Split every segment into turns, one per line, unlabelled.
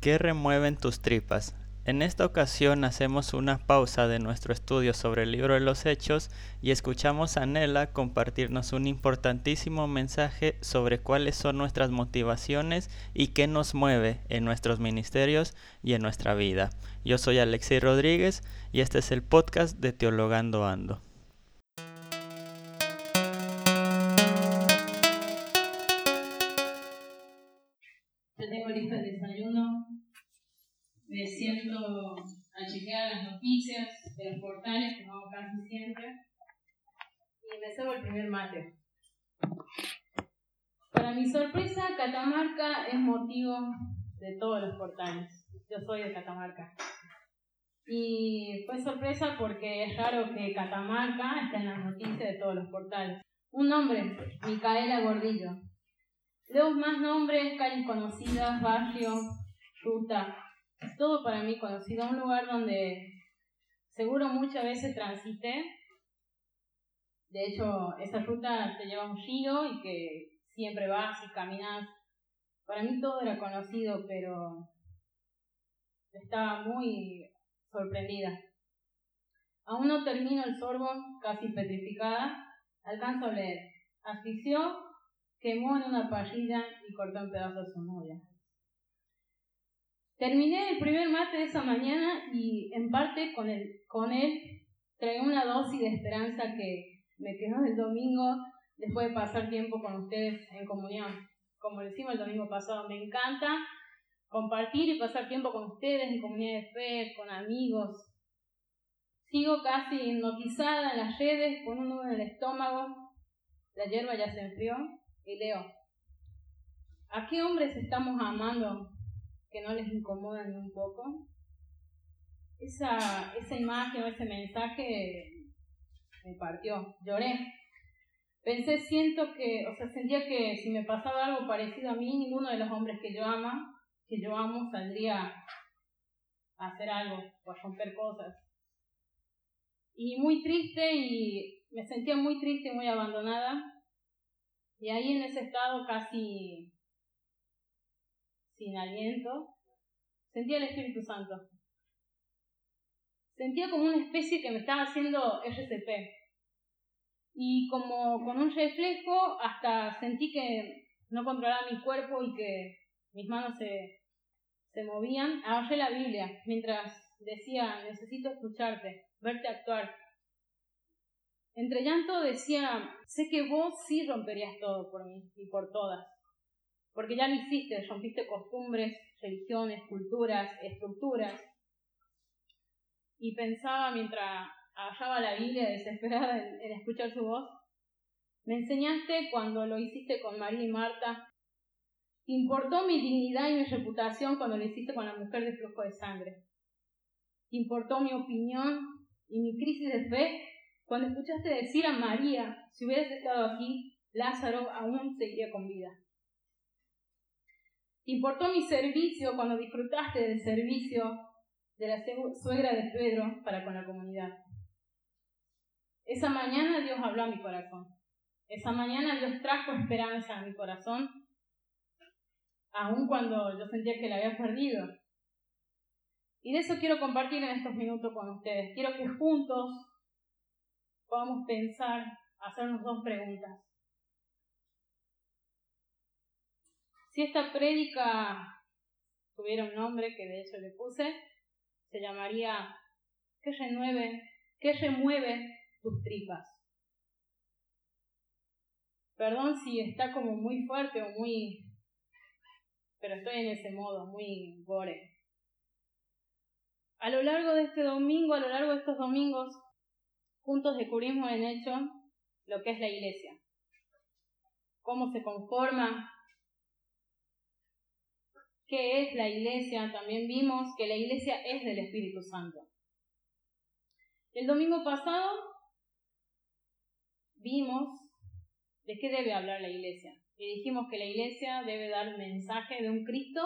¿Qué remueven tus tripas? En esta ocasión hacemos una pausa de nuestro estudio sobre el libro de los Hechos y escuchamos a Nela compartirnos un importantísimo mensaje sobre cuáles son nuestras motivaciones y qué nos mueve en nuestros ministerios y en nuestra vida. Yo soy Alexei Rodríguez y este es el podcast de Teologando Ando.
Siempre, y me salgo el primer mate. Para mi sorpresa, Catamarca es motivo de todos los portales. Yo soy de Catamarca. Y fue sorpresa porque es raro que Catamarca esté en las noticias de todos los portales. Un nombre, Micaela Gordillo. Leo más nombres, calles conocidas, barrio, ruta, es todo para mí conocido, un lugar donde seguro muchas veces transité. De hecho, esa ruta te lleva un giro y que siempre vas y caminas. Para mí todo era conocido, pero estaba muy sorprendida. Aún no termino el sorbo, casi petrificada, alcanzo a leer. Asfixió, quemó en una parrilla y cortó en pedazos a su novia. Terminé el primer mate de esa mañana y en parte con, el, con él trae una dosis de esperanza que me quedó el domingo después de pasar tiempo con ustedes en comunión. Como decimos el domingo pasado, me encanta compartir y pasar tiempo con ustedes en comunidad de fe, con amigos. Sigo casi hipnotizada en las redes con un nudo en el estómago. La hierba ya se enfrió y leo. ¿A qué hombres estamos amando que no les incomoda ni un poco. Esa, esa imagen o ese mensaje me partió, lloré. Pensé, siento que, o sea, sentía que si me pasaba algo parecido a mí, ninguno de los hombres que yo ama, que yo amo, saldría a hacer algo o a romper cosas. Y muy triste y me sentía muy triste y muy abandonada. Y ahí en ese estado casi sin aliento, sentía el Espíritu Santo. Sentía como una especie que me estaba haciendo RCP. Y como con un reflejo, hasta sentí que no controlaba mi cuerpo y que mis manos se, se movían. Agarré la Biblia mientras decía, necesito escucharte, verte actuar. Entre llanto decía, sé que vos sí romperías todo por mí y por todas porque ya lo hiciste, rompiste costumbres, religiones, culturas, estructuras. Y pensaba mientras agarraba la Biblia desesperada en, escuchar su voz, me enseñaste cuando lo hiciste con María y Marta, importó mi dignidad y mi reputación cuando lo hiciste con la mujer de flujo de sangre. importó mi opinión y mi crisis de fe cuando escuchaste decir a María, si hubieras estado aquí, Lázaro aún seguiría con vida importó mi servicio cuando disfrutaste del servicio de la suegra de Pedro para con la comunidad. Esa mañana Dios habló a mi corazón. Esa mañana Dios trajo esperanza a mi corazón, aun cuando yo sentía que la había perdido. Y de eso quiero compartir en estos minutos con ustedes. Quiero que juntos podamos pensar, hacernos dos preguntas. Si esta prédica tuviera un nombre, que de hecho le puse, se llamaría ¿Qué renueve, qué remueve tus tripas? Perdón si está como muy fuerte o muy... pero estoy en ese modo, muy gore. A lo largo de este domingo, a lo largo de estos domingos, juntos descubrimos en hecho lo que es la iglesia. Cómo se conforma, qué es la iglesia, también vimos que la iglesia es del Espíritu Santo. El domingo pasado vimos de qué debe hablar la iglesia. Y dijimos que la iglesia debe dar mensaje de un Cristo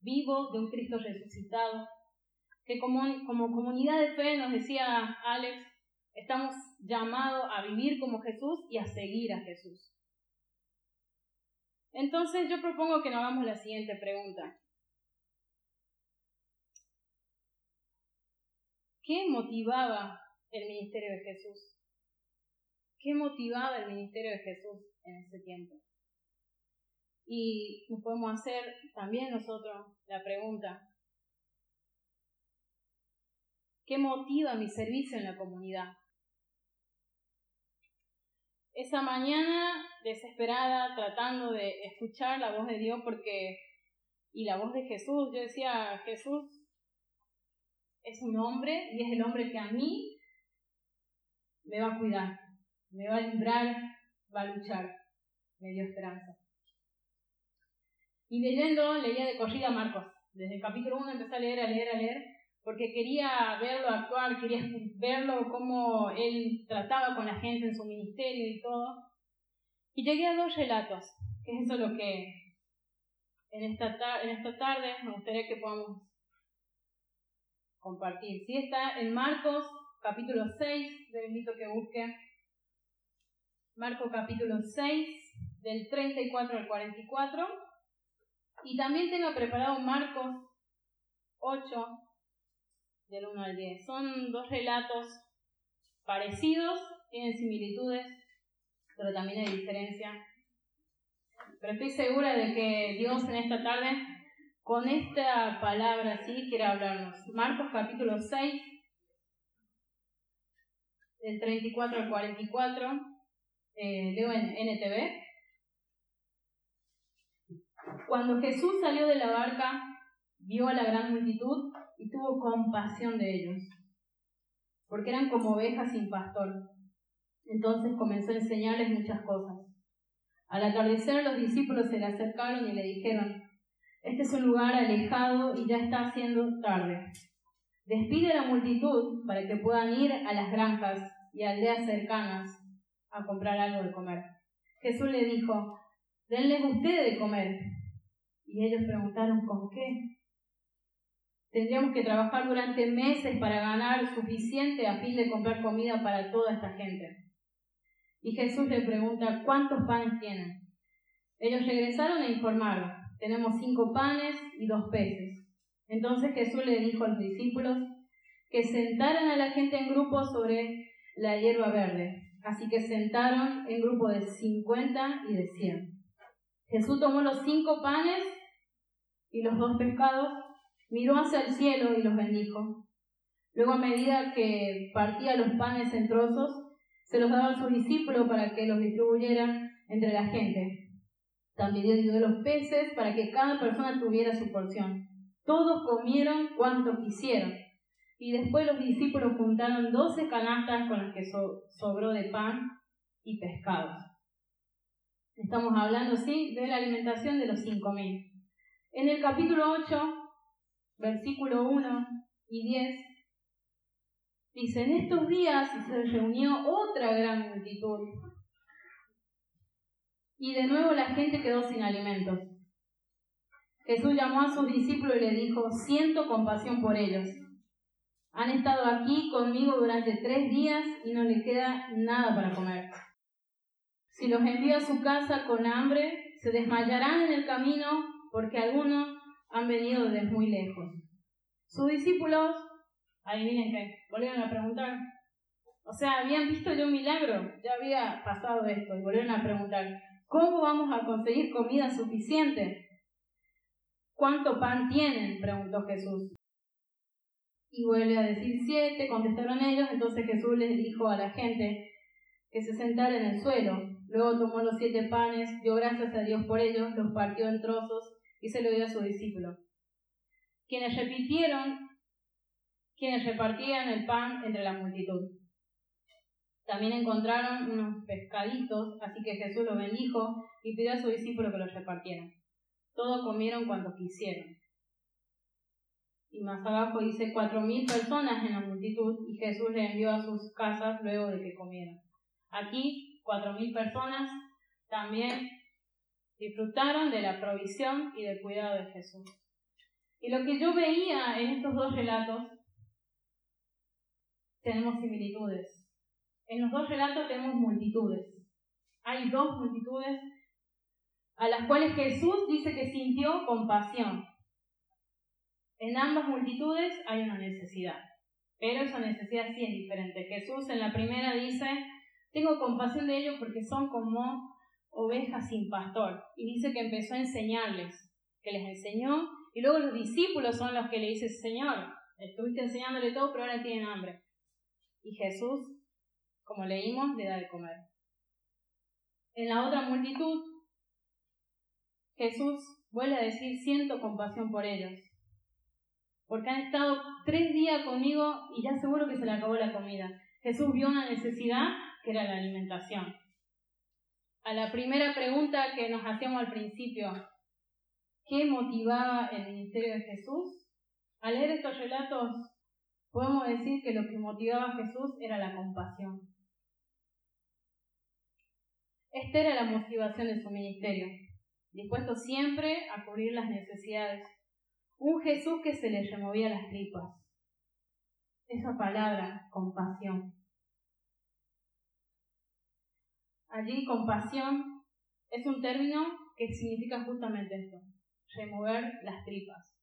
vivo, de un Cristo resucitado, que como, como comunidad de fe, nos decía Alex, estamos llamados a vivir como Jesús y a seguir a Jesús. Entonces yo propongo que nos hagamos la siguiente pregunta. ¿Qué motivaba el ministerio de Jesús? ¿Qué motivaba el ministerio de Jesús en ese tiempo? Y nos podemos hacer también nosotros la pregunta, ¿qué motiva mi servicio en la comunidad? Esa mañana desesperada, tratando de escuchar la voz de Dios porque y la voz de Jesús, yo decía, Jesús es un hombre y es el hombre que a mí me va a cuidar, me va a librar, va a luchar. Me dio esperanza. Y leyendo, leía de corrida Marcos. Desde el capítulo 1 empecé a leer, a leer, a leer, porque quería verlo actuar, quería verlo cómo él trataba con la gente en su ministerio y todo. Y llegué a dos relatos, que es eso lo que en esta, en esta tarde me gustaría que podamos compartir. Si está en Marcos capítulo 6, le invito a que busque Marcos capítulo 6, del 34 al 44. Y también tengo preparado Marcos 8, del 1 al 10. Son dos relatos parecidos, tienen similitudes, pero también hay diferencia. Pero estoy segura de que Dios en esta tarde con esta palabra sí quiere hablarnos. Marcos capítulo 6, del 34 al 44, eh, leo en NTV. Cuando Jesús salió de la barca, vio a la gran multitud y tuvo compasión de ellos, porque eran como ovejas sin pastor. Entonces comenzó a enseñarles muchas cosas. Al atardecer los discípulos se le acercaron y le dijeron, este es un lugar alejado y ya está haciendo tarde. Despide a la multitud para que puedan ir a las granjas y aldeas cercanas a comprar algo de comer. Jesús le dijo, denles ustedes de comer. Y ellos preguntaron, ¿con qué? Tendríamos que trabajar durante meses para ganar suficiente a fin de comprar comida para toda esta gente. Y Jesús le pregunta, ¿cuántos panes tienen? Ellos regresaron e informaron, tenemos cinco panes y dos peces. Entonces Jesús le dijo a los discípulos que sentaran a la gente en grupo sobre la hierba verde. Así que sentaron en grupo de cincuenta y de cien. Jesús tomó los cinco panes y los dos pescados, miró hacia el cielo y los bendijo. Luego a medida que partía los panes en trozos, se los daba a sus discípulos para que los distribuyeran entre la gente. También dio los peces para que cada persona tuviera su porción. Todos comieron cuanto quisieron. Y después los discípulos juntaron doce canastas con las que sobró de pan y pescados. Estamos hablando, sí, de la alimentación de los cinco mil. En el capítulo 8, versículo 1 y 10, dice, en estos días se reunió otra gran multitud y de nuevo la gente quedó sin alimentos. Jesús llamó a sus discípulos y le dijo, siento compasión por ellos. Han estado aquí conmigo durante tres días y no les queda nada para comer. Si los envío a su casa con hambre, se desmayarán en el camino porque algunos han venido desde muy lejos. Sus discípulos, adivinen qué, volvieron a preguntar. O sea, habían visto ya un milagro, ya había pasado esto y volvieron a preguntar, ¿Cómo vamos a conseguir comida suficiente? ¿Cuánto pan tienen? preguntó Jesús. Y vuelve a decir siete, contestaron ellos, entonces Jesús les dijo a la gente que se sentara en el suelo. Luego tomó los siete panes, dio gracias a Dios por ellos, los partió en trozos y se lo dio a sus discípulos. Quienes repitieron, quienes repartían el pan entre la multitud. También encontraron unos pescaditos, así que Jesús los bendijo y pidió a sus discípulos que los repartieran. Todos comieron cuanto quisieron. Y más abajo dice cuatro mil personas en la multitud y Jesús les envió a sus casas luego de que comieron. Aquí, cuatro mil personas también disfrutaron de la provisión y del cuidado de Jesús. Y lo que yo veía en estos dos relatos, tenemos similitudes. En los dos relatos tenemos multitudes. Hay dos multitudes a las cuales Jesús dice que sintió compasión. En ambas multitudes hay una necesidad. Pero esa necesidad sí es diferente. Jesús en la primera dice, tengo compasión de ellos porque son como ovejas sin pastor. Y dice que empezó a enseñarles, que les enseñó, y luego los discípulos son los que le dicen, Señor, estuviste enseñándole todo, pero ahora tienen hambre. Y Jesús, como leímos, le da de comer. En la otra multitud, Jesús vuelve a decir, siento compasión por ellos, porque han estado tres días conmigo y ya seguro que se le acabó la comida. Jesús vio una necesidad que era la alimentación. A la primera pregunta que nos hacíamos al principio, ¿qué motivaba el ministerio de Jesús? Al leer estos relatos, podemos decir que lo que motivaba a Jesús era la compasión. Esta era la motivación de su ministerio, dispuesto siempre a cubrir las necesidades. Un Jesús que se le removía las tripas. Esa palabra, compasión. Allí, compasión es un término que significa justamente esto, remover las tripas.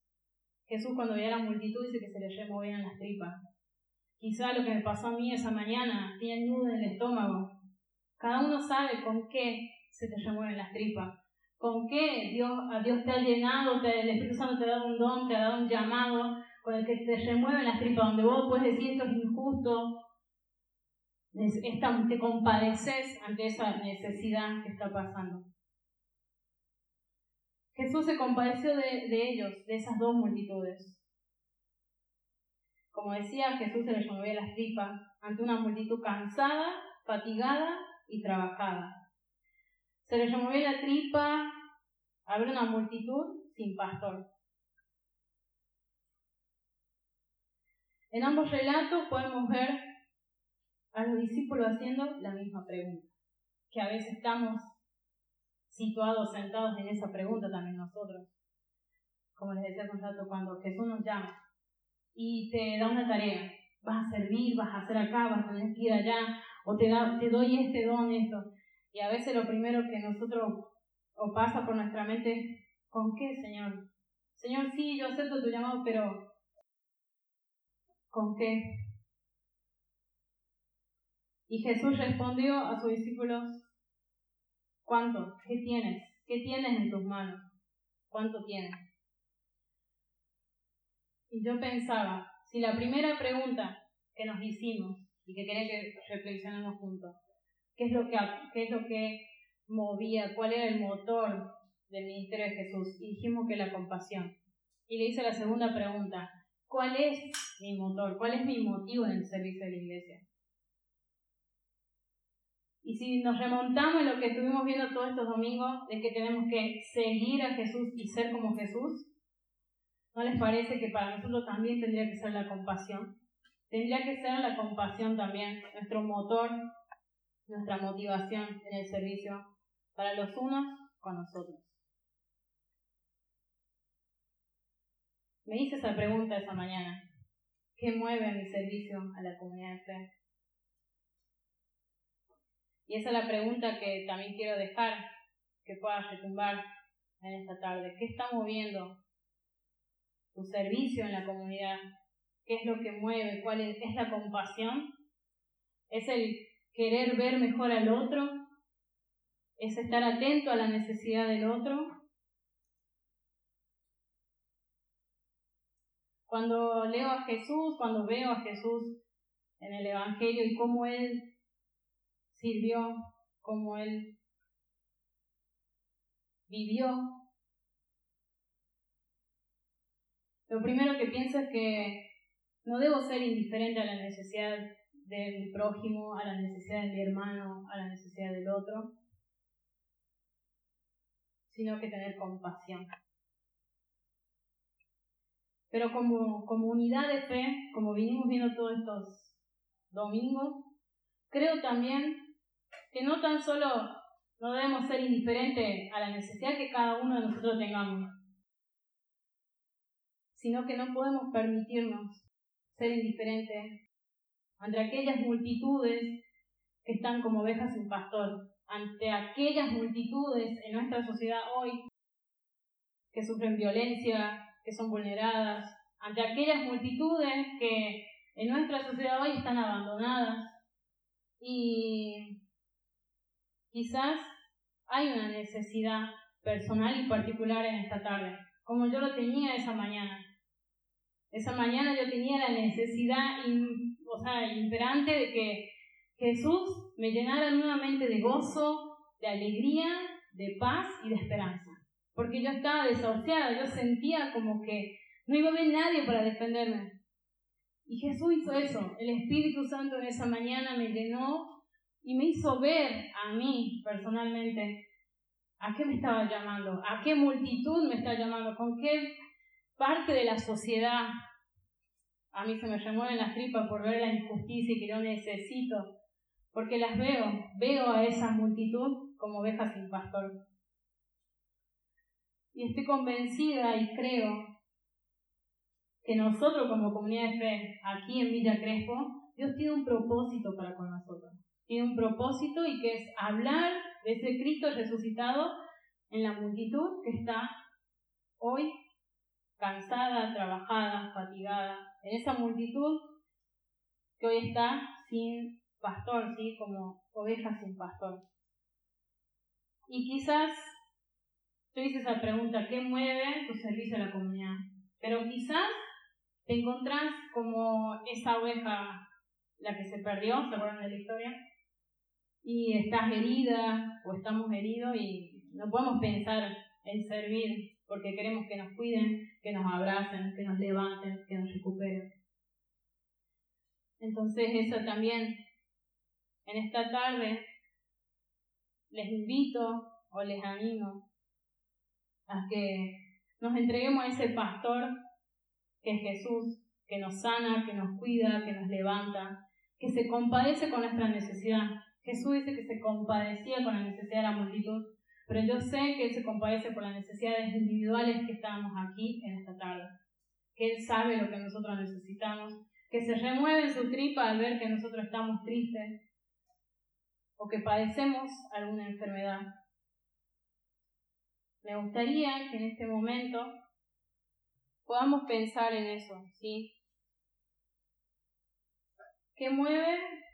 Jesús cuando veía a la multitud dice que se le removían las tripas. Quizá lo que me pasó a mí esa mañana, tiene nudo en el estómago. Cada uno sabe con qué se te remueven las tripas. Con qué Dios, a Dios te ha llenado, te, el Espíritu Santo te ha dado un don, te ha dado un llamado, con el que te remueven las tripas, donde vos puedes decir esto es injusto, te compadeces ante esa necesidad que está pasando. Jesús se compadeció de, ellos, de esas dos multitudes. Como decía, Jesús se le removía las tripas ante una multitud cansada, fatigada y trabajada. Se le removía la tripa a ver una multitud sin pastor. En ambos relatos podemos ver a los discípulos haciendo la misma pregunta, que a veces estamos situados, sentados en esa pregunta también nosotros. Como les decía hace un rato, cuando Jesús nos llama y te da una tarea, vas a servir, vas a hacer acá, vas a tener que ir allá, o te, da, te doy este don, esto. Y a veces lo primero que nosotros, o pasa por nuestra mente, ¿con qué, Señor? Señor, sí, yo acepto tu llamado, pero ¿con qué? Y Jesús respondió a sus discípulos, ¿Cuánto? ¿Qué tienes? ¿Qué tienes en tus manos? ¿Cuánto tienes? Y yo pensaba, si la primera pregunta que nos hicimos y que quería que reflexionemos juntos, ¿qué es lo que, qué es lo que movía? ¿Cuál era el motor del ministerio de Jesús? Y dijimos que la compasión. Y le hice la segunda pregunta, ¿cuál es mi motor? ¿Cuál es mi motivo en el servicio de la iglesia? Y si nos remontamos en lo que estuvimos viendo todos estos domingos, de que tenemos que seguir a Jesús y ser como Jesús, ¿no les parece que para nosotros también tendría que ser la compasión? Tendría que ser la compasión también, nuestro motor, nuestra motivación en el servicio para los unos con nosotros. Me hice esa pregunta esa mañana. ¿Qué mueve mi servicio a la comunidad de fe? Y esa es la pregunta que también quiero dejar, que pueda retumbar en esta tarde. ¿Qué está moviendo tu servicio en la comunidad? ¿Qué es lo que mueve? ¿Cuál es, es la compasión? ¿Es el querer ver mejor al otro? ¿Es estar atento a la necesidad del otro? Cuando leo a Jesús, cuando veo a Jesús en el Evangelio y cómo Él sirvió, como Él vivió. Lo primero que pienso es que no debo ser indiferente a la necesidad de mi prójimo, a la necesidad de mi hermano, a la necesidad del otro, sino que tener compasión. Pero como comunidad de fe, como vinimos viendo todos estos domingos, creo también que no tan solo no debemos ser indiferentes a la necesidad que cada uno de nosotros tengamos, sino que no podemos permitirnos ser indiferentes ante aquellas multitudes que están como ovejas sin pastor, ante aquellas multitudes en nuestra sociedad hoy que sufren violencia, que son vulneradas, ante aquellas multitudes que en nuestra sociedad hoy están abandonadas. Y quizás hay una necesidad personal y particular en esta tarde, como yo lo tenía esa mañana. Esa mañana yo tenía la necesidad o sea, imperante de que Jesús me llenara nuevamente de gozo, de alegría, de paz y de esperanza. Porque yo estaba desahuciada, yo sentía como que no iba a haber nadie para defenderme. Y Jesús hizo eso. El Espíritu Santo en esa mañana me llenó y me hizo ver a mí personalmente a qué me estaba llamando, a qué multitud me estaba llamando, con qué parte de la sociedad a mí se me remueven las tripas por ver la injusticia que yo necesito, porque las veo, veo a esa multitud como ovejas sin pastor. Y estoy convencida y creo que nosotros como comunidad de fe aquí en Villa Crespo, Dios tiene un propósito para con nosotros. Tiene un propósito y que es hablar de ese Cristo resucitado en la multitud que está hoy cansada, trabajada, fatigada, en esa multitud que hoy está sin pastor, ¿sí? como oveja sin pastor. Y quizás tú dices esa pregunta, ¿qué mueve tu servicio a la comunidad? Pero quizás te encontrás como esa oveja, la que se perdió, ¿se acuerdan de la historia? Y estás herida o estamos heridos y no podemos pensar en servir porque queremos que nos cuiden, que nos abracen, que nos levanten, que nos recuperen. Entonces eso también, en esta tarde, les invito o les animo a que nos entreguemos a ese pastor que es Jesús, que nos sana, que nos cuida, que nos levanta, que se compadece con nuestra necesidad. Jesús dice que se compadecía con la necesidad de la multitud, pero yo sé que Él se compadece por las necesidades individuales que estamos aquí en esta tarde, que Él sabe lo que nosotros necesitamos, que se remueve su tripa al ver que nosotros estamos tristes o que padecemos alguna enfermedad. Me gustaría que en este momento podamos pensar en eso, ¿sí? ¿Qué mueve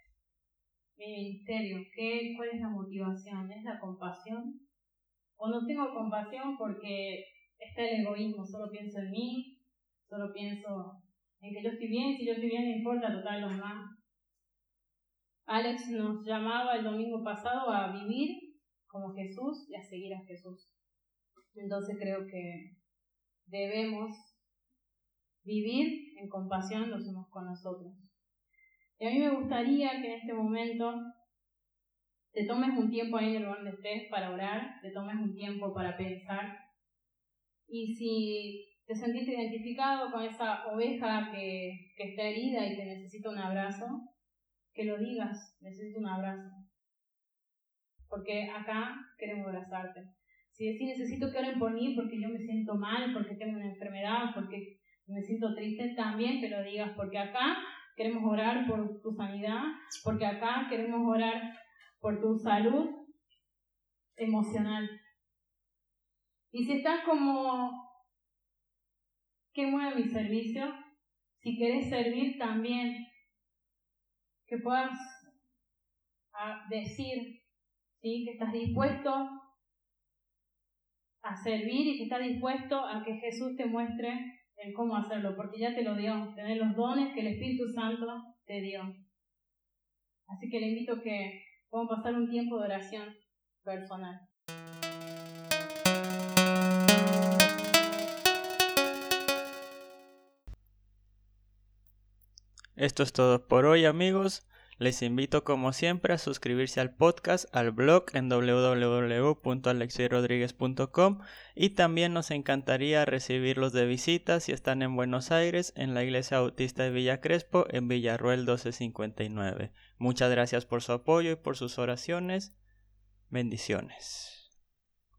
mi ministerio? ¿Qué, ¿Cuál es la motivación? ¿Es la compasión? ¿O no tengo compasión porque está el egoísmo? Solo pienso en mí, solo pienso en que yo estoy bien, si yo estoy bien no importa total los demás. Alex nos llamaba el domingo pasado a vivir como Jesús y a seguir a Jesús. Entonces creo que debemos vivir en compasión los unos con nosotros. Y a mí me gustaría que en este momento te tomes un tiempo ahí en el lugar donde estés para orar, te tomes un tiempo para pensar. Y si te sentiste identificado con esa oveja que, que está herida y que necesita un abrazo, que lo digas, necesito un abrazo. Porque acá queremos abrazarte. Si decís necesito que oren por mí porque yo me siento mal, porque tengo una enfermedad, porque me siento triste, también que lo digas, porque acá queremos orar por tu sanidad, porque acá queremos orar por tu salud emocional. Y si estás como, ¿qué mueve mi servicio? Si quieres servir también, que puedas ah, decir ¿sí? que estás dispuesto a servir y que estás dispuesto a que Jesús te muestre en cómo hacerlo, porque ya te lo dio, tener los dones que el Espíritu Santo te dio. Así que le invito a que podamos pasar un tiempo de oración personal.
Esto es todo por hoy amigos. Les invito como siempre a suscribirse al podcast, al blog en www.alexierodriguez.com y también nos encantaría recibirlos de visita si están en Buenos Aires en la Iglesia Bautista de Villa Crespo en Villarruel 1259. Muchas gracias por su apoyo y por sus oraciones. Bendiciones.